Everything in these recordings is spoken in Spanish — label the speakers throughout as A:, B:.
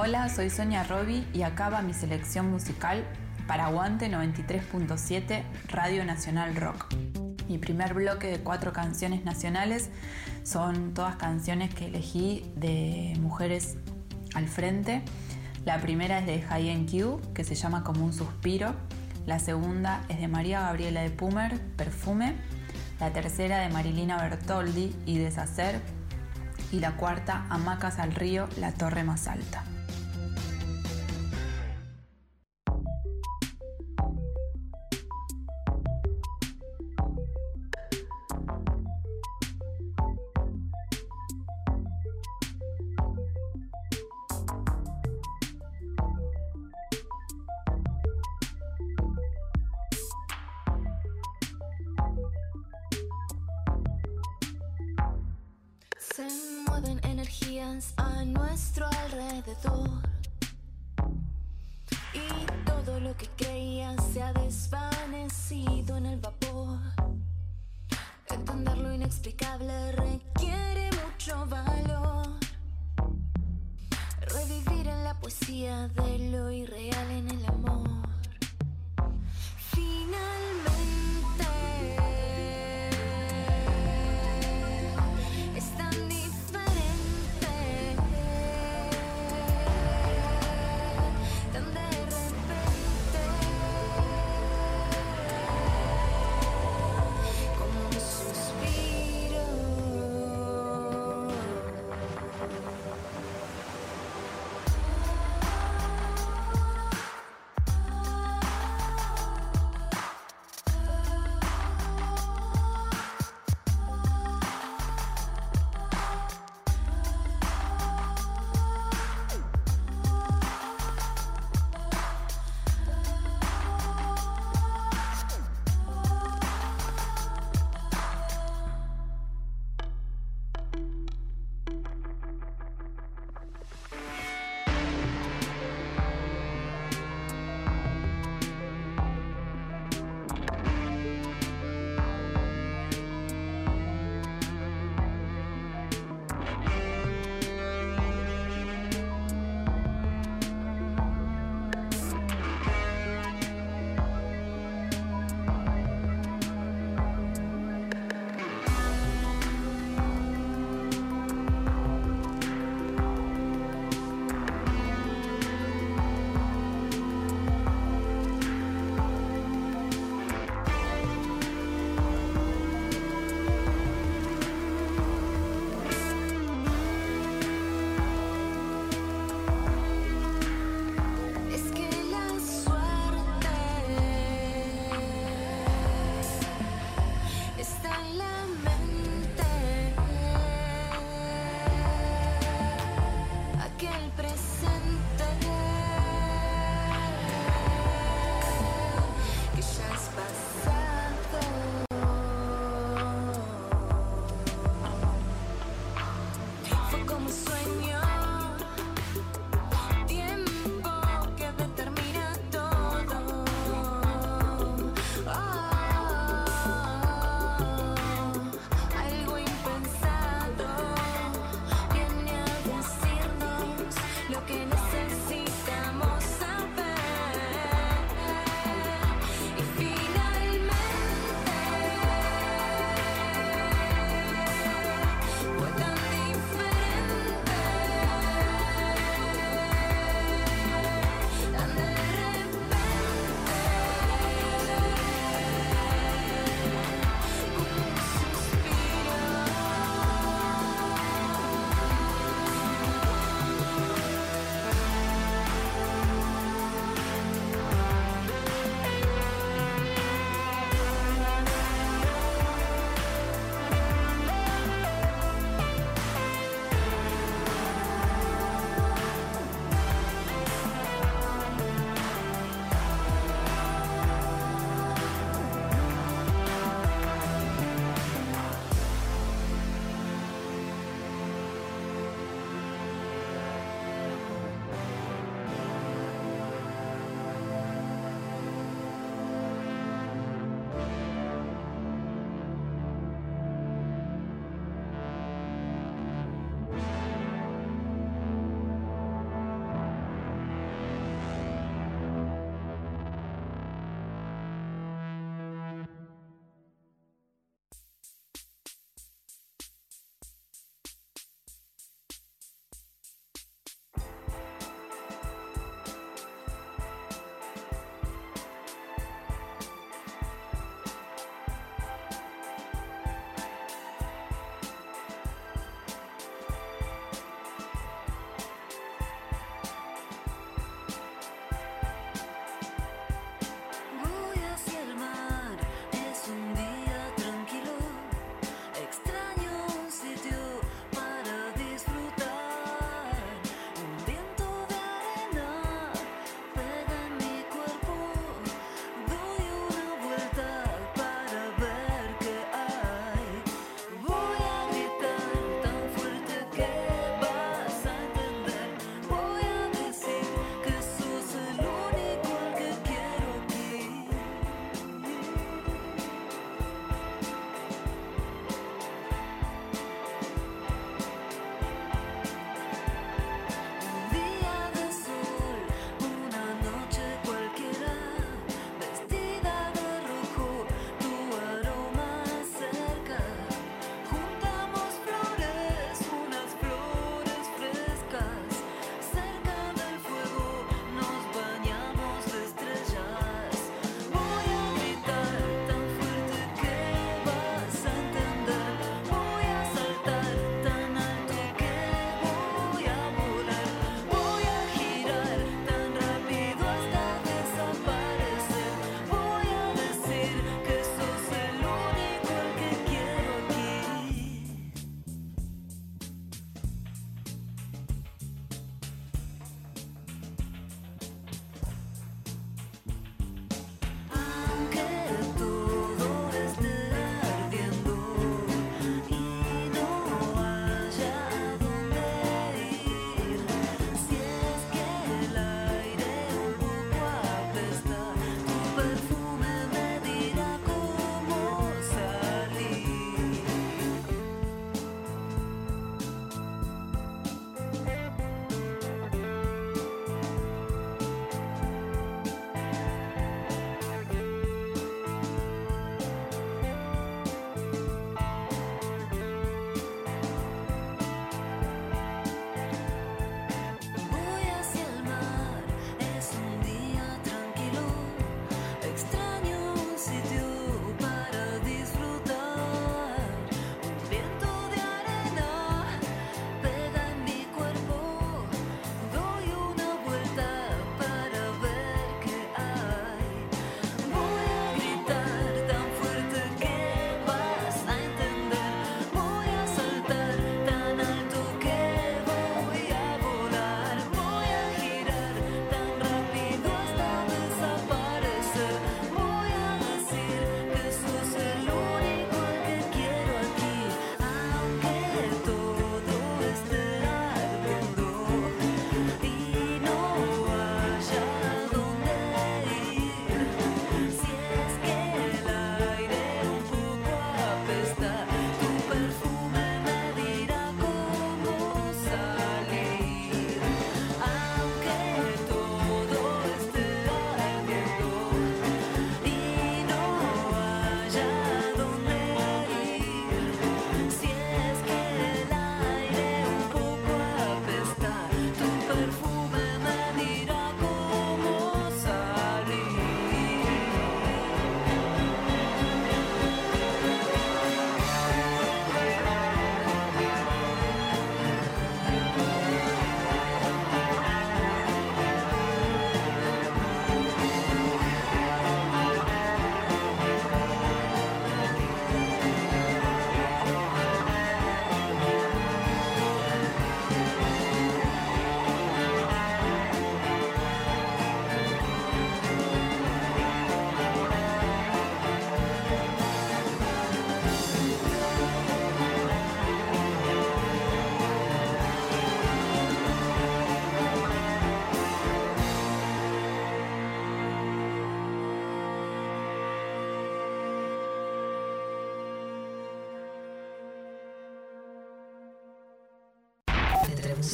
A: Hola, soy Sonia Robi y acaba mi selección musical para Aguante 93.7 Radio Nacional Rock. Mi primer bloque de cuatro canciones nacionales son todas canciones que elegí de mujeres al frente. La primera es de High Q, que se llama Como un suspiro. La segunda es de María Gabriela de Pumer, Perfume. La tercera de Marilina Bertoldi y Deshacer. Y la cuarta, Hamacas al río, la torre más alta.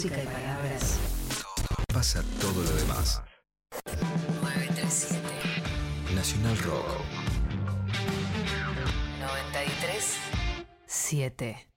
A: Música y palabras.
B: Pasa todo lo demás.
A: 937
B: Nacional Rock.
A: 93 7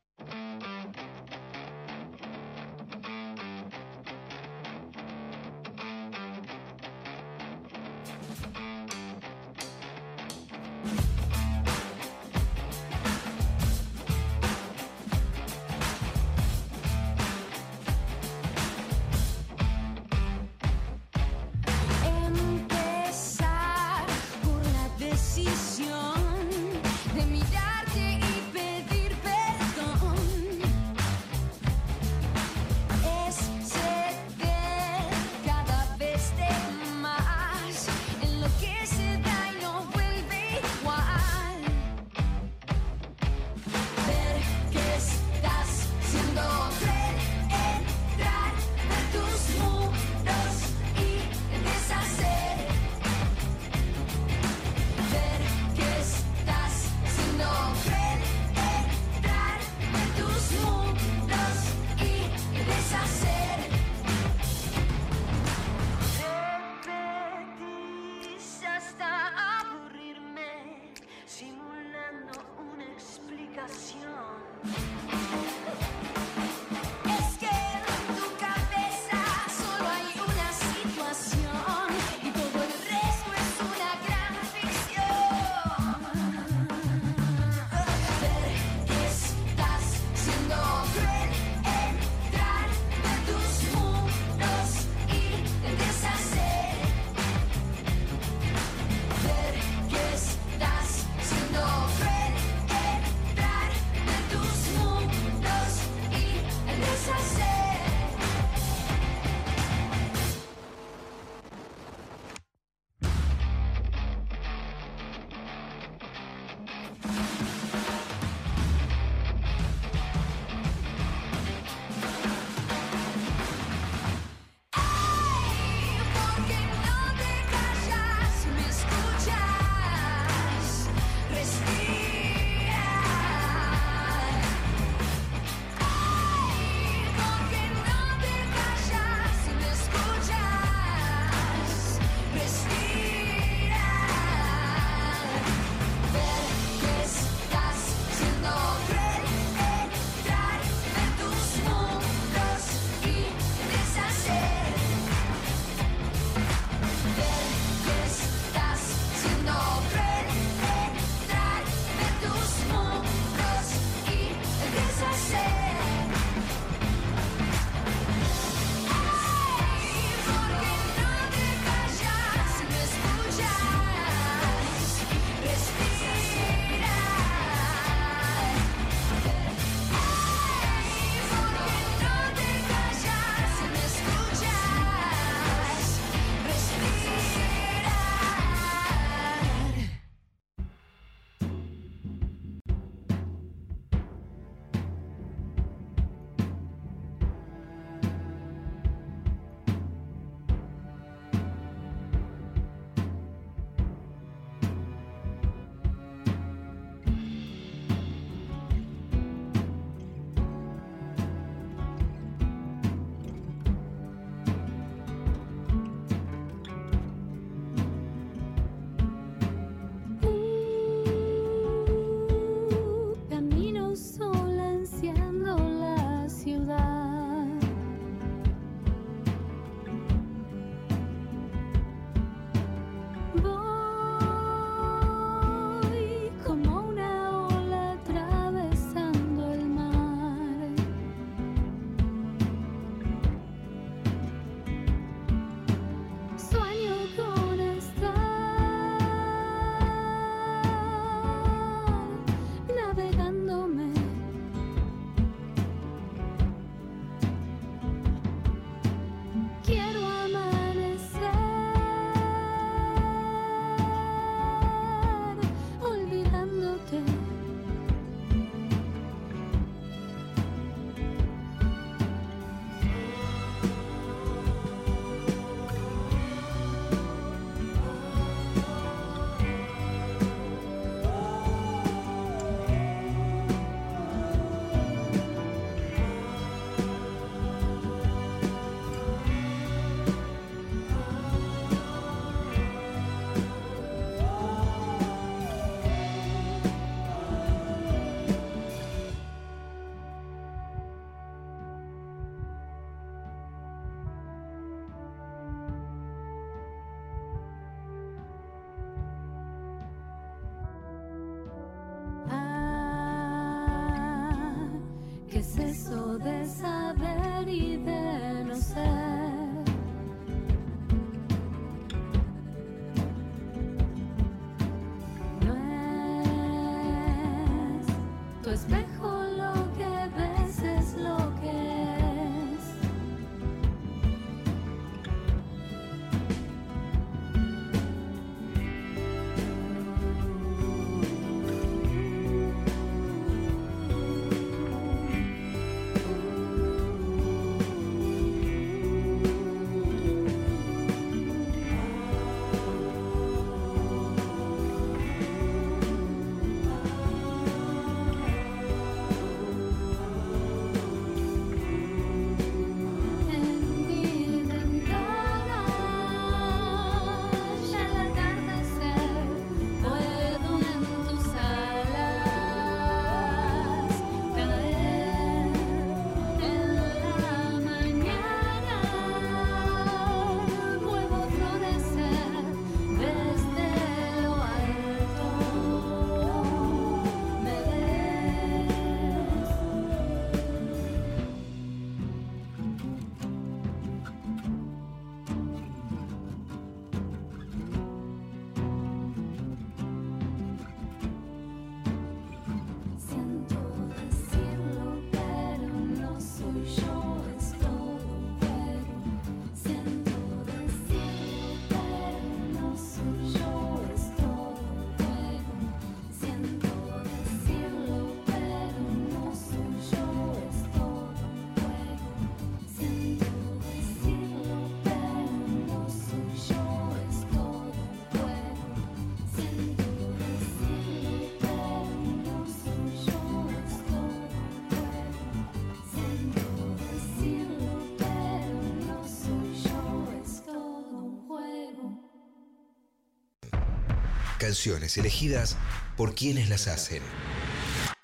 B: Canciones elegidas por quienes las hacen.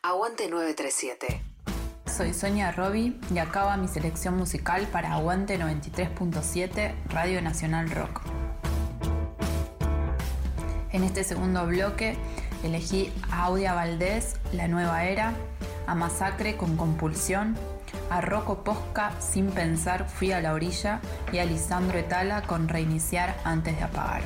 C: Aguante 937.
D: Soy Sonia Robi y acaba mi selección musical para Aguante 93.7 Radio Nacional Rock. En este segundo bloque elegí a Audia Valdés, La Nueva Era, a Masacre con Compulsión, a Rocco Posca Sin Pensar Fui a la Orilla y a Lisandro Etala con Reiniciar antes de apagar.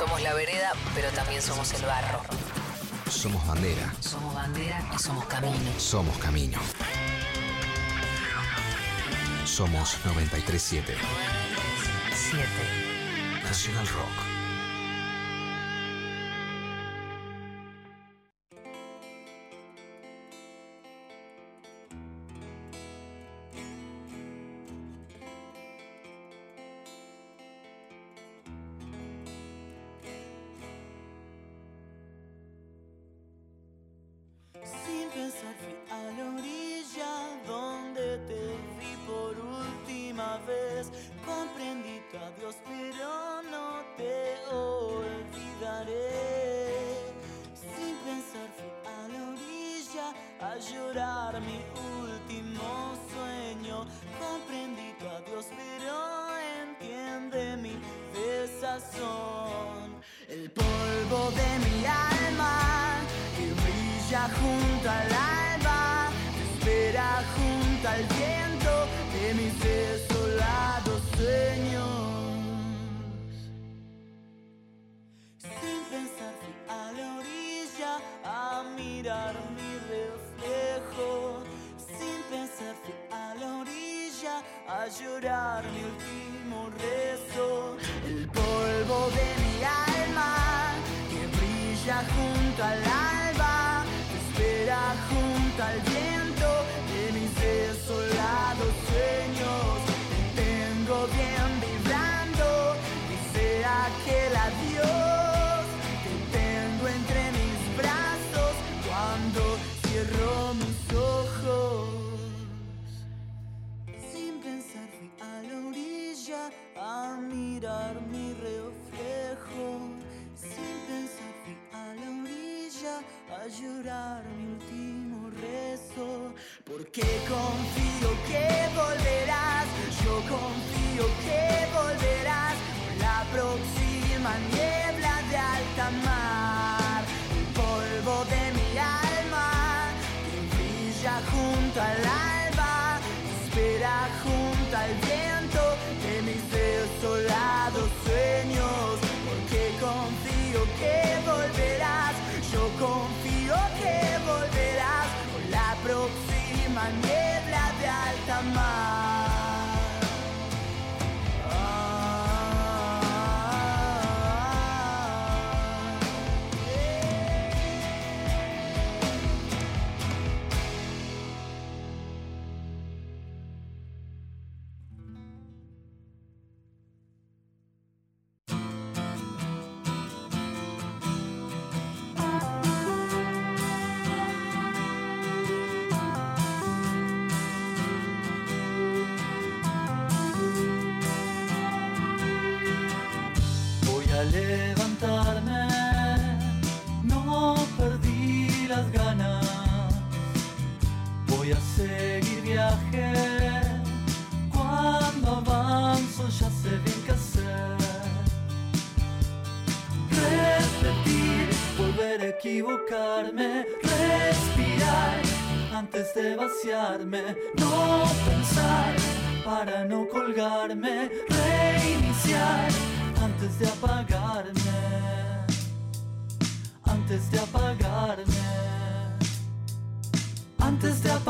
E: Somos
C: la vereda, pero también somos el barro.
E: Somos bandera.
C: Somos bandera y somos camino.
E: Somos camino. Somos 937.
C: 7.
E: Nacional Rock.
F: para no colgarme, reiniciar antes de apagarme, antes de apagarme, antes de apagarme.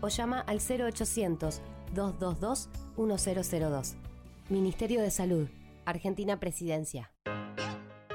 G: o llama al 0800-222-1002. Ministerio de Salud, Argentina Presidencia.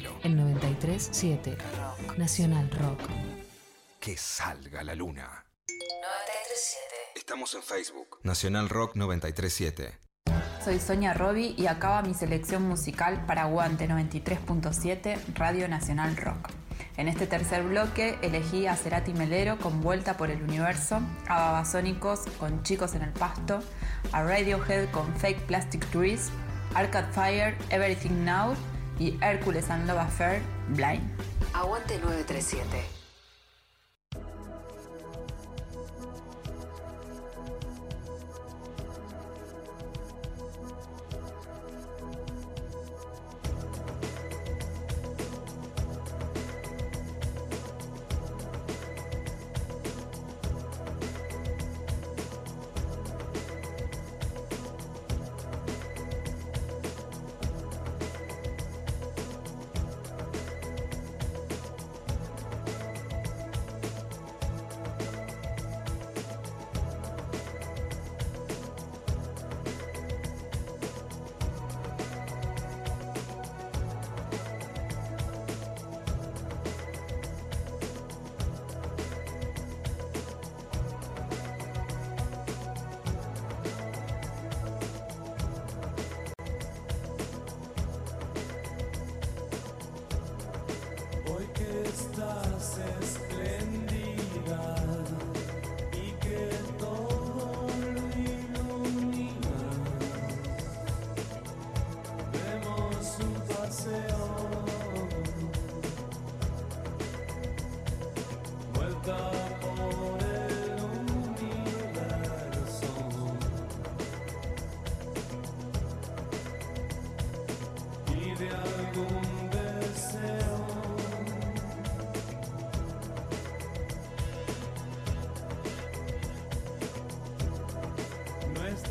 B: D'Angelo.
C: En 93.7. Nacional Rock.
B: Que salga la luna. 93.7. Estamos en Facebook. Nacional Rock 937.
H: Soy Sonia Robi y acaba mi selección musical para Aguante 93.7 Radio Nacional Rock. En este tercer bloque elegí a Cerati Melero con Vuelta por el Universo, a Babasónicos con Chicos en el Pasto, a Radiohead con Fake Plastic Trees, Arcade Fire, Everything Now y Hércules and Love Affair, Blind.
C: Aguante 937.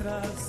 I: us.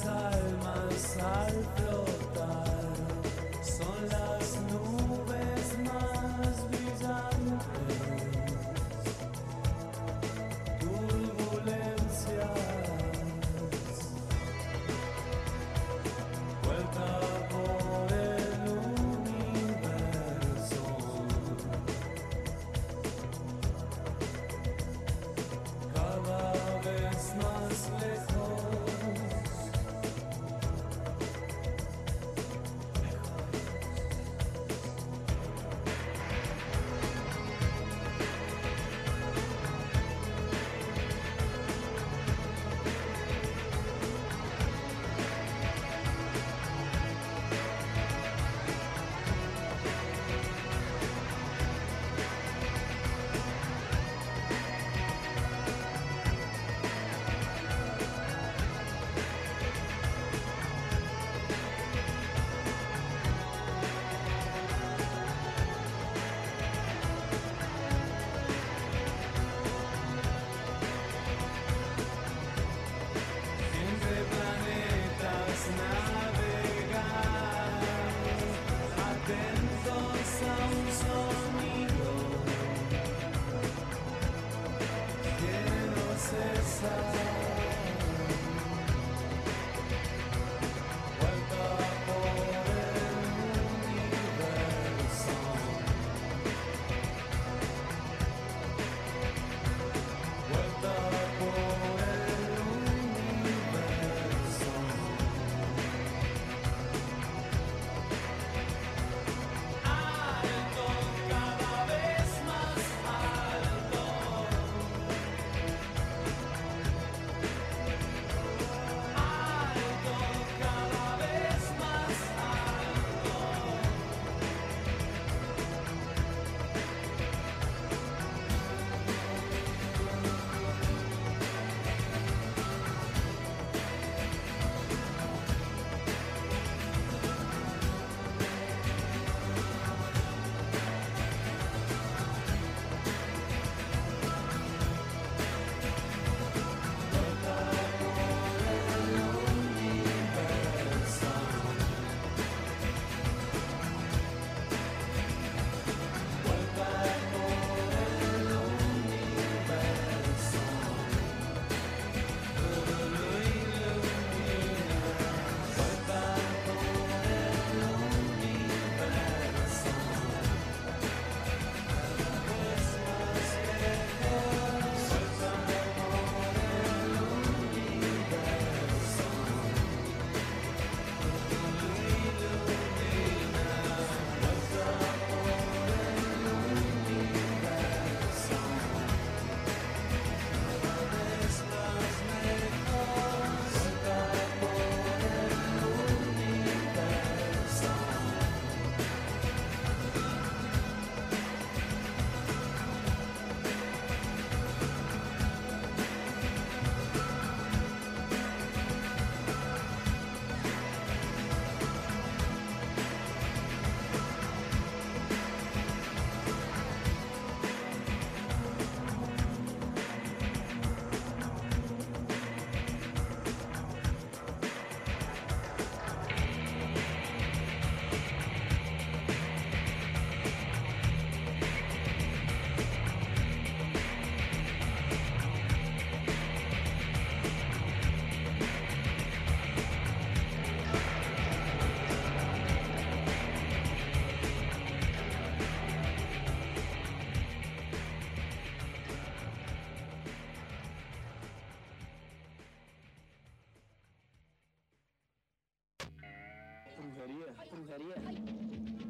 I: Porcaria,
E: porcaria.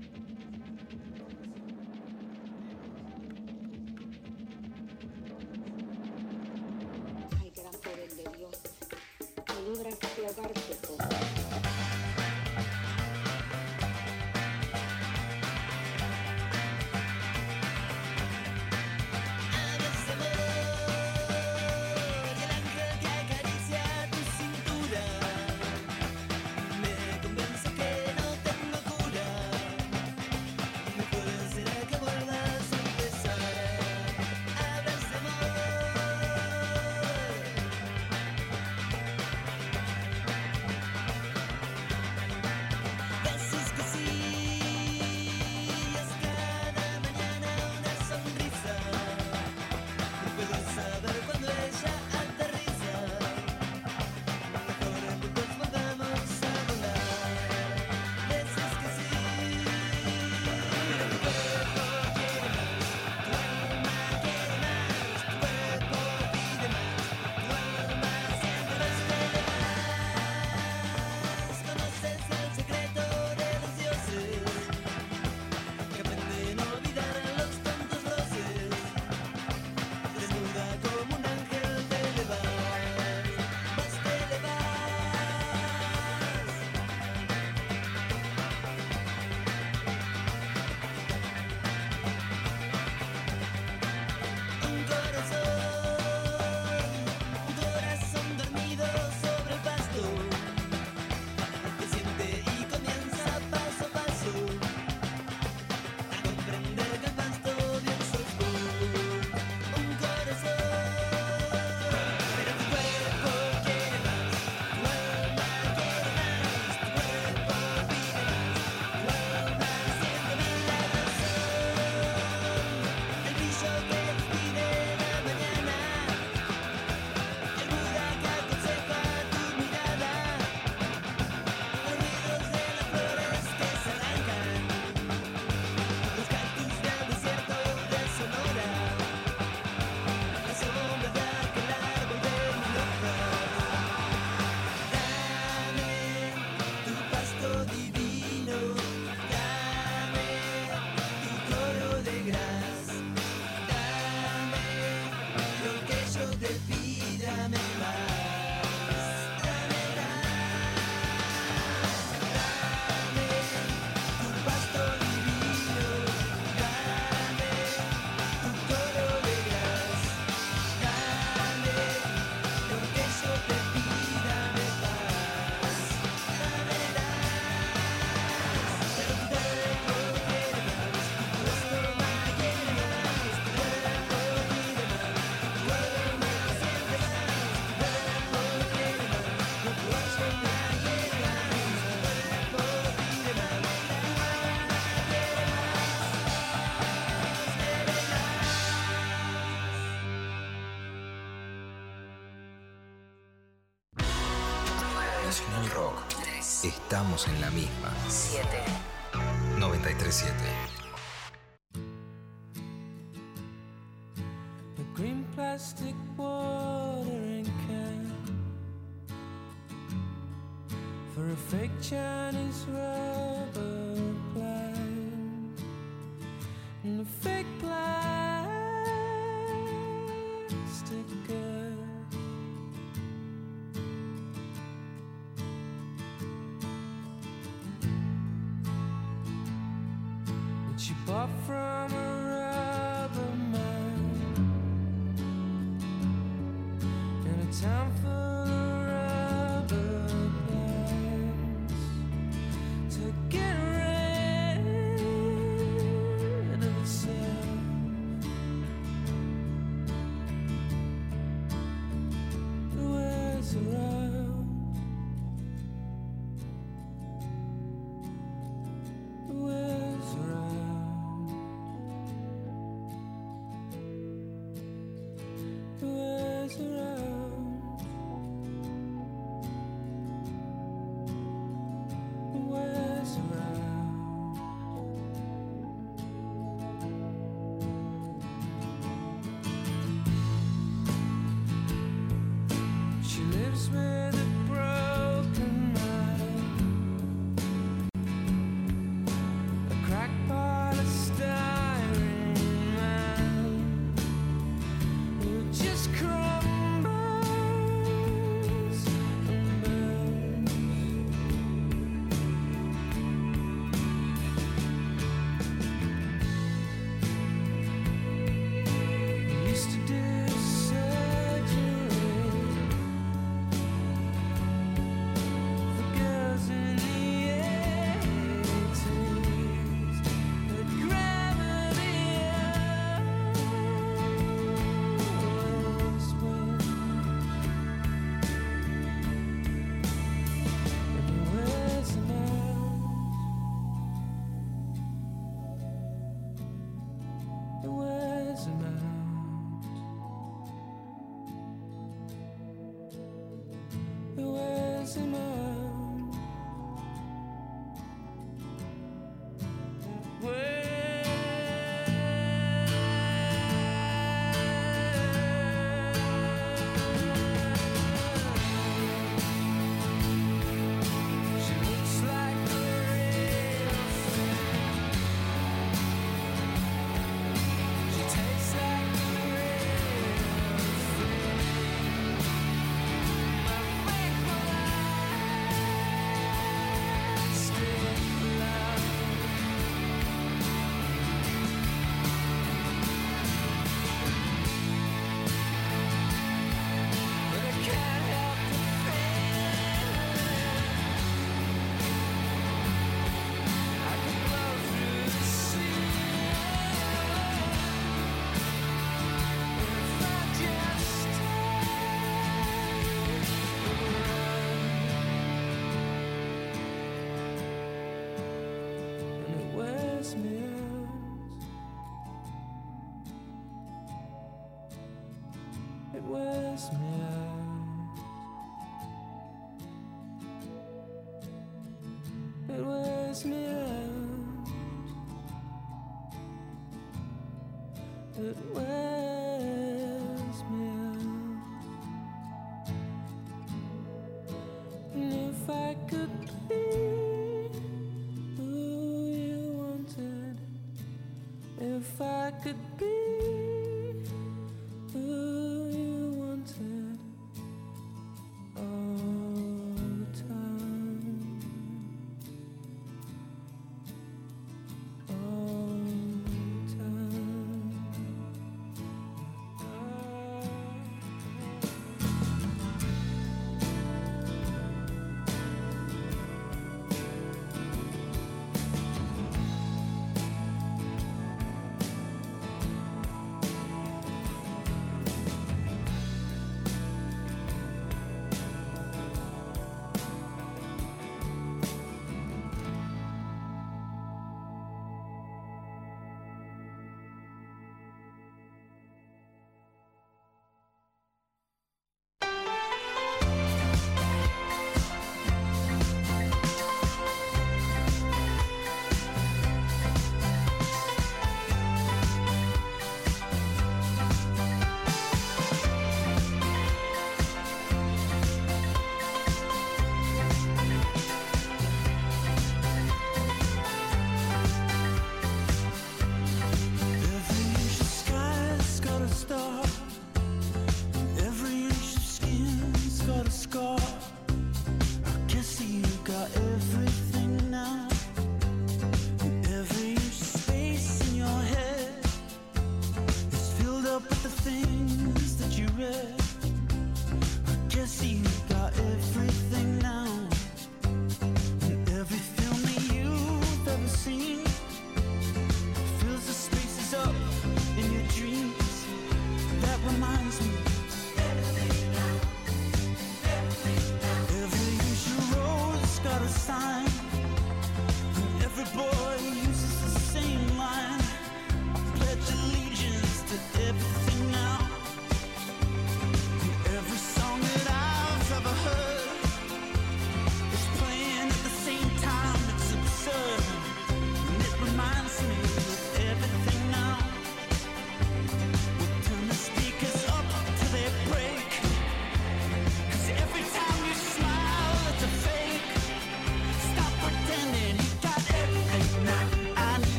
E: en la misma.
J: 7.
E: 937.
K: The green plastic watering can for a fake Chinese rubber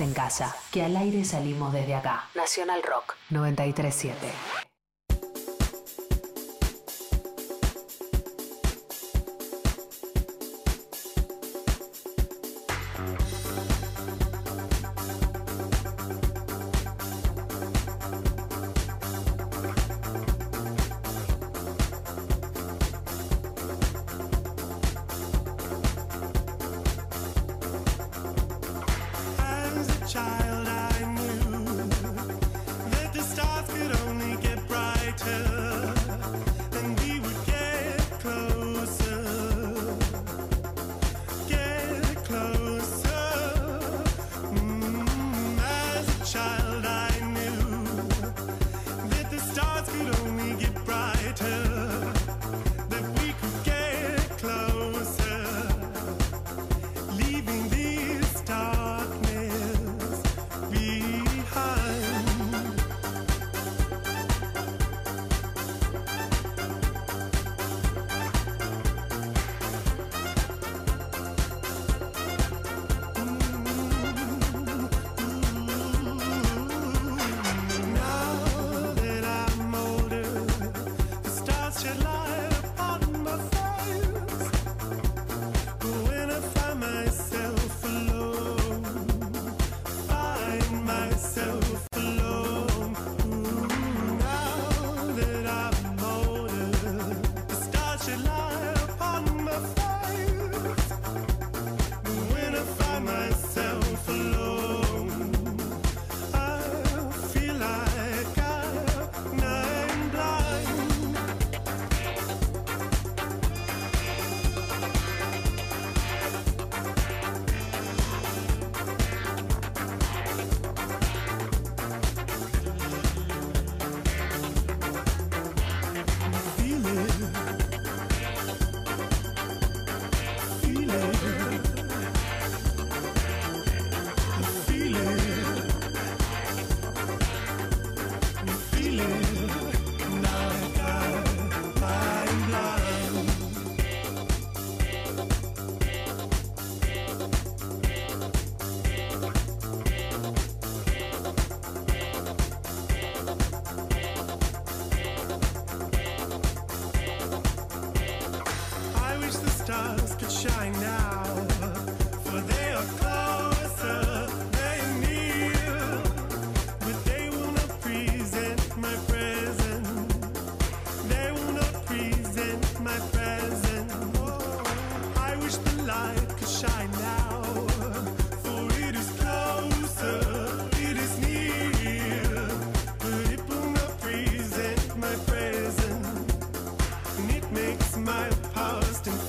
J: En casa, que al aire salimos desde acá. Nacional Rock 937. existence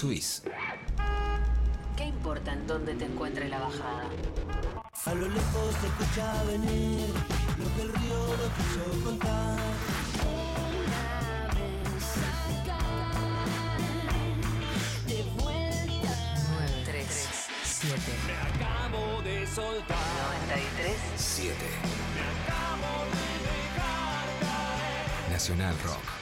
J: subís. ¿Qué importa en dónde te encuentre la bajada?
L: A lo lejos se escucha venir lo que el río no quiso contar.
A: De vuelta
J: 9, 3, 7.
K: Me acabo de soltar
J: 93
E: 7
K: Me acabo de dejar caer
E: Nacional Rock